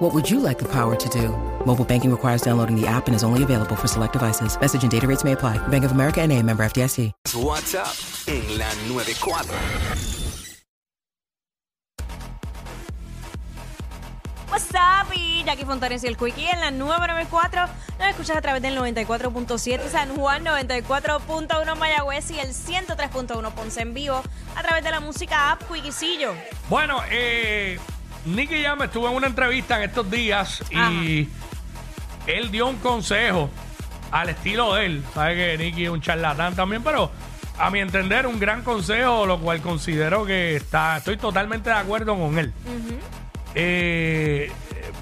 What would you like the power to do? Mobile banking requires downloading the app and is only available for select devices. Message and data rates may apply. Bank of America and a member FDIC. WhatsApp en la 94. What's up? Y Jackie Fontanes y el Quickie en la 994. Nos escuchas a través del 94.7 San Juan, 94.1 Mayagüez y el 103.1 Ponce en vivo a través de la música app Quickiecillo. Bueno, eh, Nicky Jam estuvo en una entrevista en estos días y él dio un consejo al estilo de él. Sabe que Nicky es un charlatán también, pero a mi entender un gran consejo, lo cual considero que está, estoy totalmente de acuerdo con él. Eh,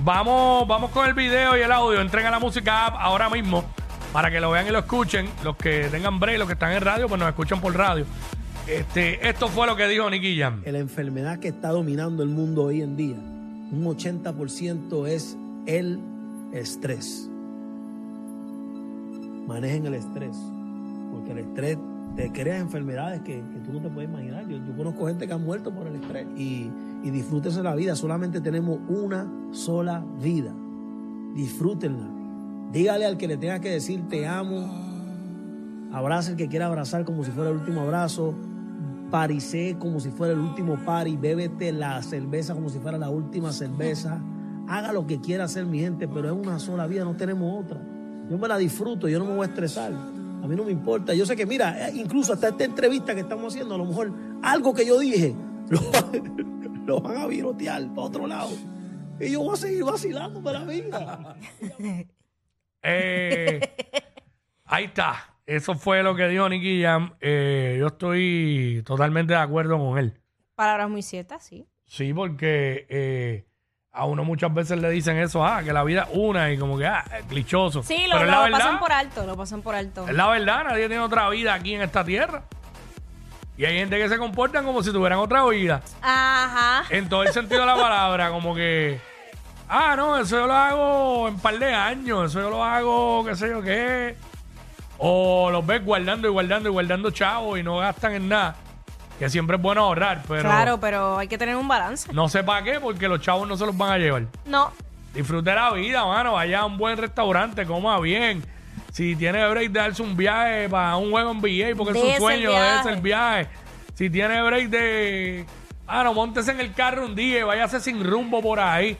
vamos, vamos con el video y el audio. Entren a la música app ahora mismo para que lo vean y lo escuchen. Los que tengan break, los que están en radio, pues nos escuchan por radio. Este, esto fue lo que dijo Nicky Jam. la enfermedad que está dominando el mundo hoy en día, un 80% es el estrés. Manejen el estrés, porque el estrés te crea enfermedades que, tú no te puedes imaginar. Yo, yo conozco gente que ha muerto por el estrés y, y disfrútense la vida. Solamente tenemos una sola vida. Disfrútenla. Dígale al que le tenga que decir te amo. Abraza el que quiera abrazar como si fuera el último abrazo. Paricé como si fuera el último pari. Bébete la cerveza como si fuera la última cerveza. Haga lo que quiera hacer mi gente, pero es una sola vida, no tenemos otra. Yo me la disfruto, yo no me voy a estresar. A mí no me importa. Yo sé que, mira, eh, incluso hasta esta entrevista que estamos haciendo, a lo mejor algo que yo dije lo, lo van a virotear para otro lado. Y yo voy a seguir vacilando para la vida. Eh, ahí está. Eso fue lo que dijo Nicky Jam. Eh, yo estoy totalmente de acuerdo con él. Palabras muy ciertas, sí. Sí, porque eh, a uno muchas veces le dicen eso, ah, que la vida es una y como que, ah, es clichoso. Sí, lo, Pero es lo la verdad, pasan por alto, lo pasan por alto. es la verdad, nadie tiene otra vida aquí en esta tierra. Y hay gente que se comportan como si tuvieran otra vida. Ajá. En todo el sentido de la palabra, como que, ah, no, eso yo lo hago en un par de años, eso yo lo hago, qué sé yo qué. O los ves guardando y guardando y guardando chavos y no gastan en nada. Que siempre es bueno ahorrar, pero Claro, pero hay que tener un balance. no sé para qué, porque los chavos no se los van a llevar. No. Disfrute la vida, mano. Vaya a un buen restaurante, coma bien. Si tiene break de darse un viaje para un juego en porque es el sueño, es el viaje. Si tiene break de. Ah, no, montese en el carro un día y váyase sin rumbo por ahí.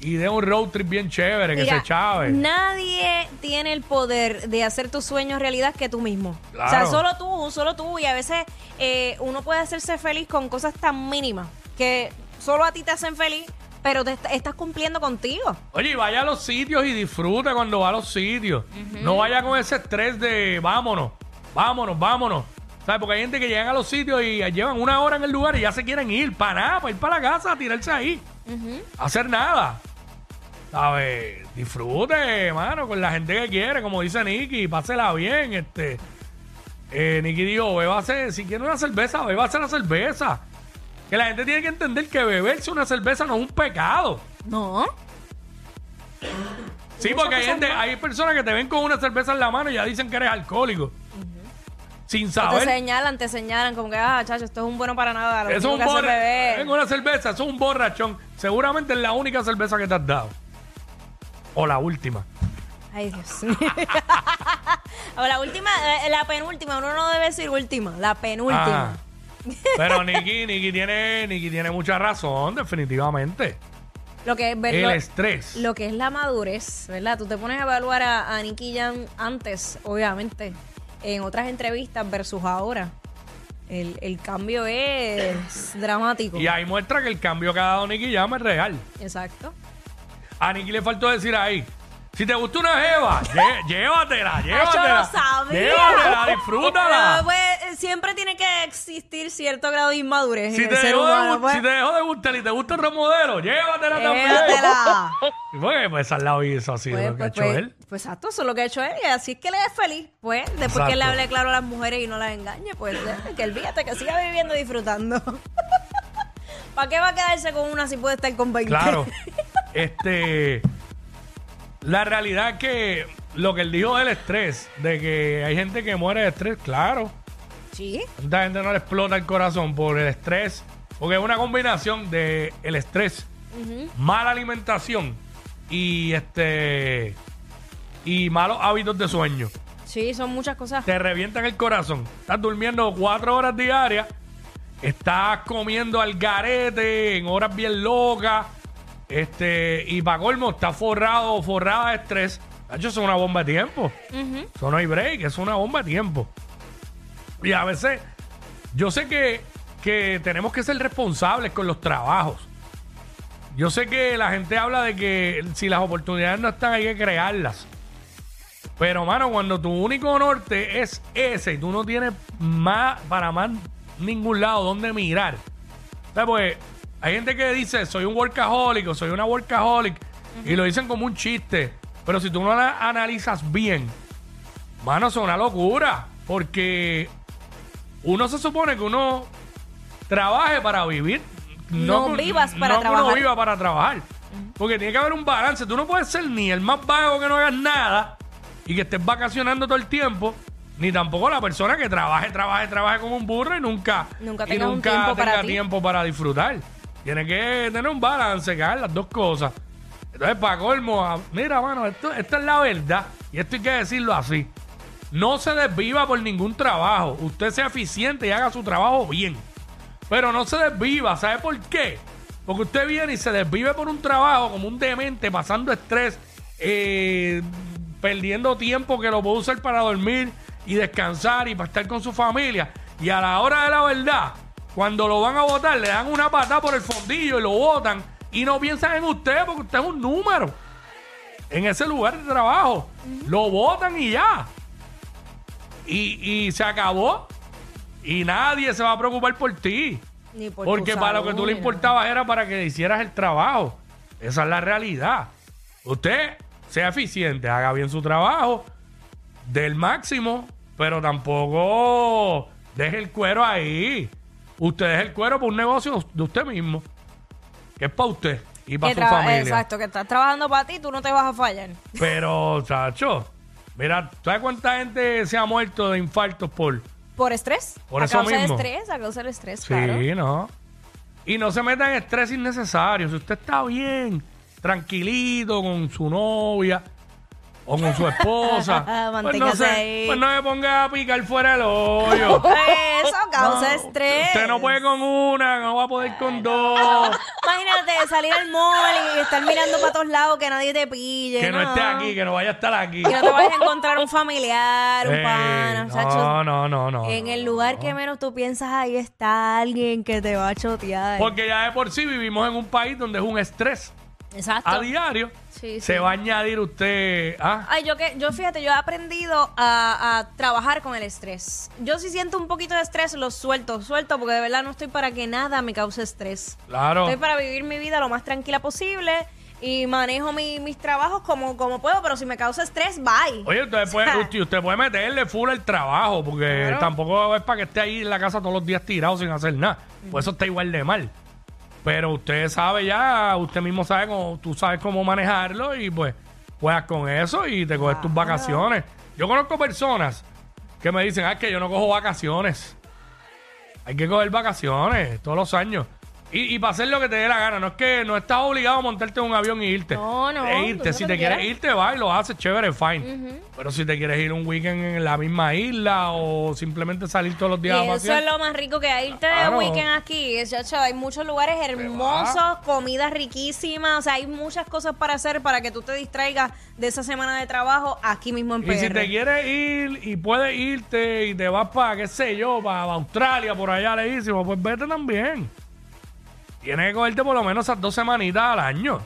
Y dé un road trip bien chévere, que se chave. Nadie tiene el poder de hacer tus sueños realidad que tú mismo. O sea, Claro. solo tú, solo tú. Y a veces eh, uno puede hacerse feliz con cosas tan mínimas que solo a ti te hacen feliz, pero te est- estás cumpliendo contigo. Oye, vaya a los sitios y disfrute cuando va a los sitios. No vaya con ese estrés de vámonos, vámonos, vámonos. ¿Sabes? Porque hay gente que llegan a los sitios y llevan una hora en el lugar y ya se quieren ir. Para nada, para ir para la casa, a tirarse ahí. Hacer nada. ¿Sabes? Disfrute, mano, con la gente que quiere, como dice Nicky, pásela bien. Este. Eh, Nicky dijo, bébase, si quiere una cerveza, bébase la cerveza. Que la gente tiene que entender que beberse una cerveza no es un pecado. No. Sí, porque hay, gente, hay personas que te ven con una cerveza en la mano y ya dicen que eres alcohólico. Sin Te saber. señalan, te señalan como que, ah, chacho, esto es un bueno para nada. Lo Eso es un que borra- beber. Una cerveza, eso es un borrachón. Seguramente es la única cerveza que te has dado. O la última. Ay, Dios mío. o la última, eh, la penúltima, uno no debe decir última, la penúltima. Ah. Pero Nicky, Nicky tiene, Nicky tiene mucha razón, definitivamente. Lo que es ver- El lo- estrés. Lo que es la madurez, ¿verdad? Tú te pones a evaluar a, a Nicky Jam antes, obviamente, en otras entrevistas versus ahora. El, el cambio es dramático. Y ahí muestra que el cambio que ha dado Nicky Jam es real. Exacto. A Nicky le faltó decir ahí. Si te gusta una jeva, lle- llévatela, llévatela. lo sabía. Llévatela, disfrútala. Pero, pues, siempre tiene que existir cierto grado de inmadurez Si en te, el ser dejó de, humano. gu- pues. si te dejó de gustar y te gusta el remodelo, llévatela también. Llévatela. Pues, pues al lado hizo así Pues, lo que ha pues, hecho pues, él. pues, exacto, eso es lo que ha hecho él y así es que él es feliz. Pues después que él le Exacto. hable claro a las mujeres y no las engañe, pues eh, que olvídate que siga viviendo y disfrutando. ¿Para qué va a quedarse con una si puede estar con 20? Claro. este. La realidad es que lo que él dijo del estrés, de que hay gente que muere de estrés, claro. sí. Tanta gente no le explota el corazón por el estrés, porque es una combinación de el estrés, mala alimentación y este y malos hábitos de sueño. Sí, son muchas cosas. Te revientan el corazón. Estás durmiendo cuatro horas diarias, estás comiendo al garete en horas bien locas, este, y para colmo, estás forrado forrada de estrés. Hacho, eso es una bomba de tiempo. Eso no hay break, es una bomba de tiempo. Y a veces, yo sé que, que tenemos que ser responsables con los trabajos. Yo sé que la gente habla de que si las oportunidades no están, hay que crearlas. Pero, mano, cuando tu único norte es ese y tú no tienes más para más ningún lado donde mirar. Sea, pues, hay gente que dice, soy un workaholic o soy una workaholic, y lo dicen como un chiste. Pero si tú no la analizas bien, mano, es una locura. Porque uno se supone que uno trabaje para vivir. No vivas para no trabajar. viva para trabajar. Porque tiene que haber un balance. Tú no puedes ser ni el más vago que no hagas nada y que estés vacacionando todo el tiempo, ni tampoco la persona que trabaje, trabaje, trabaje como un burro y nunca, Nunca y tengas un nunca tiempo tenga ti. tiempo para disfrutar. Tiene que tener un balance, hagan las dos cosas. Entonces, para colmo, mira, mano, esto, esta es la verdad y esto hay que decirlo así. No se desviva por ningún trabajo. Usted sea eficiente y haga su trabajo bien. Pero no se desviva. ¿Sabe por qué? Porque usted viene y se desvive por un trabajo como un demente, pasando estrés, eh, perdiendo tiempo que lo puede usar para dormir y descansar y para estar con su familia. Y a la hora de la verdad, cuando lo van a votar, le dan una patada por el fondillo y lo votan y no piensan en usted porque usted es un número en ese lugar de trabajo. Lo votan y ya. Y, y se acabó. Y nadie se va a preocupar por ti. Ni por Porque tu para lo que tú le importabas era para que hicieras el trabajo. Esa es la realidad. Usted sea eficiente, haga bien su trabajo, del máximo, pero tampoco deje el cuero ahí. Usted deje el cuero por un negocio de usted mismo, que es para usted y para su familia. Exacto, que estás trabajando para ti, tú no te vas a fallar. Pero, chacho, mira, ¿sabes cuánta gente se ha muerto de infartos por, ¿Por estrés? Por a eso causa mismo. de estrés, a causa del estrés, Sí, claro. no. Y no se meta en estrés innecesario. Si usted está bien, tranquilito con su novia o con su esposa, pues, no Manténgase se, ahí. pues no me ponga a picar fuera el hoyo. Eso causa estrés. Usted no puede con una, no va a poder con dos. Imagínate salir al mall y estar mirando para todos lados que nadie te pille. que no esté aquí, que no vaya a estar aquí. Que no te vayas a encontrar un familiar, un Ey, pana, no, chacho. no, no, no. En no, el lugar que menos tú piensas, ahí está alguien que te va a chotear. Porque ya de por sí vivimos en un país donde es un estrés Exacto. a diario. Sí, Se sí. va a añadir usted. ¿ah? Ay, yo que, yo fíjate, yo he aprendido a, a trabajar con el estrés. Yo si siento un poquito de estrés, lo suelto, suelto, porque de verdad no estoy para que nada me cause estrés. Claro. Estoy para vivir mi vida lo más tranquila posible y manejo mi- mis trabajos como, como puedo, pero si me causa estrés, bye. Oye, usted puede, usted, usted puede meterle full el trabajo, porque Claro. tampoco es para que esté ahí en la casa todos los días tirado sin hacer nada. Pues eso está igual de mal. Pero usted sabe ya, usted mismo sabe cómo, tú sabes cómo manejarlo y pues juegas con eso y te coges tus vacaciones. Yo conozco personas que me dicen, ah, es que yo no cojo vacaciones. Hay que coger vacaciones todos los años. Y, y para hacer lo que te dé la gana. No es que no estás obligado a montarte en un avión y irte. No, no, E irte. Si te quieres irte, va y lo haces chévere, fine. Pero si te quieres ir un weekend en la misma isla o simplemente salir todos los Y días a eso pasear, es lo más rico que hay. Irte Claro. de weekend aquí. es, chacho, hay muchos lugares hermosos, comida riquísima. O sea, hay muchas cosas para hacer para que tú te distraigas de esa semana de trabajo aquí mismo en Y PR. si te quieres ir y puedes irte y te vas para, qué sé yo, para Australia, por allá lejísimo, pues vete también. Tienes que cogerte por lo menos esas dos semanitas al año.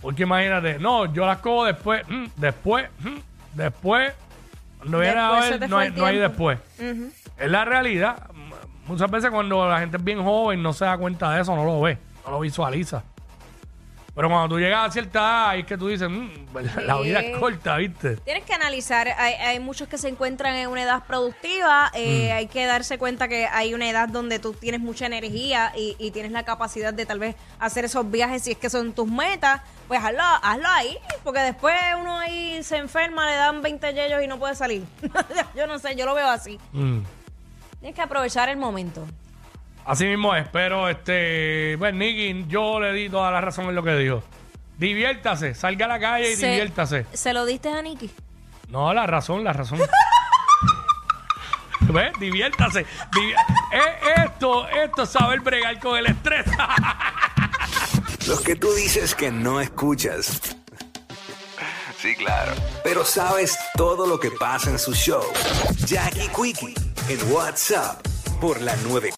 Porque imagínate, no, yo las cojo después, mm, después, mm, después. A Después se ver, no hay, no después. Es la realidad. Muchas veces cuando la gente es bien joven no se da cuenta de eso, no lo ve, no lo visualiza. Pero cuando tú llegas a cierta edad, ahí es que tú dices, "Mm, la vida es corta, ¿viste? Tienes que analizar, hay, hay muchos que se encuentran en una edad productiva, eh, Mm. hay que darse cuenta que hay una edad donde tú tienes mucha energía y, y tienes la capacidad de tal vez hacer esos viajes si es que son tus metas, pues hazlo, hazlo ahí, porque después uno ahí se enferma, le dan 20 yellos y no puede salir. yo no sé, yo lo veo así. Mm. Tienes que aprovechar el momento. Así mismo es, pero este, pues Nicky, yo le di toda la razón en lo que dijo. Diviértase, salga a la calle y Se- diviértase. ¿Se lo diste a Nicky? No, la razón, la razón. ¿Ves? Diviértase. Divi- Eh, esto, esto es saber bregar con el estrés. Los que tú dices que no escuchas. Sí, claro. Pero sabes todo lo que pasa en su show. Jackie Quickie en WhatsApp por la 9.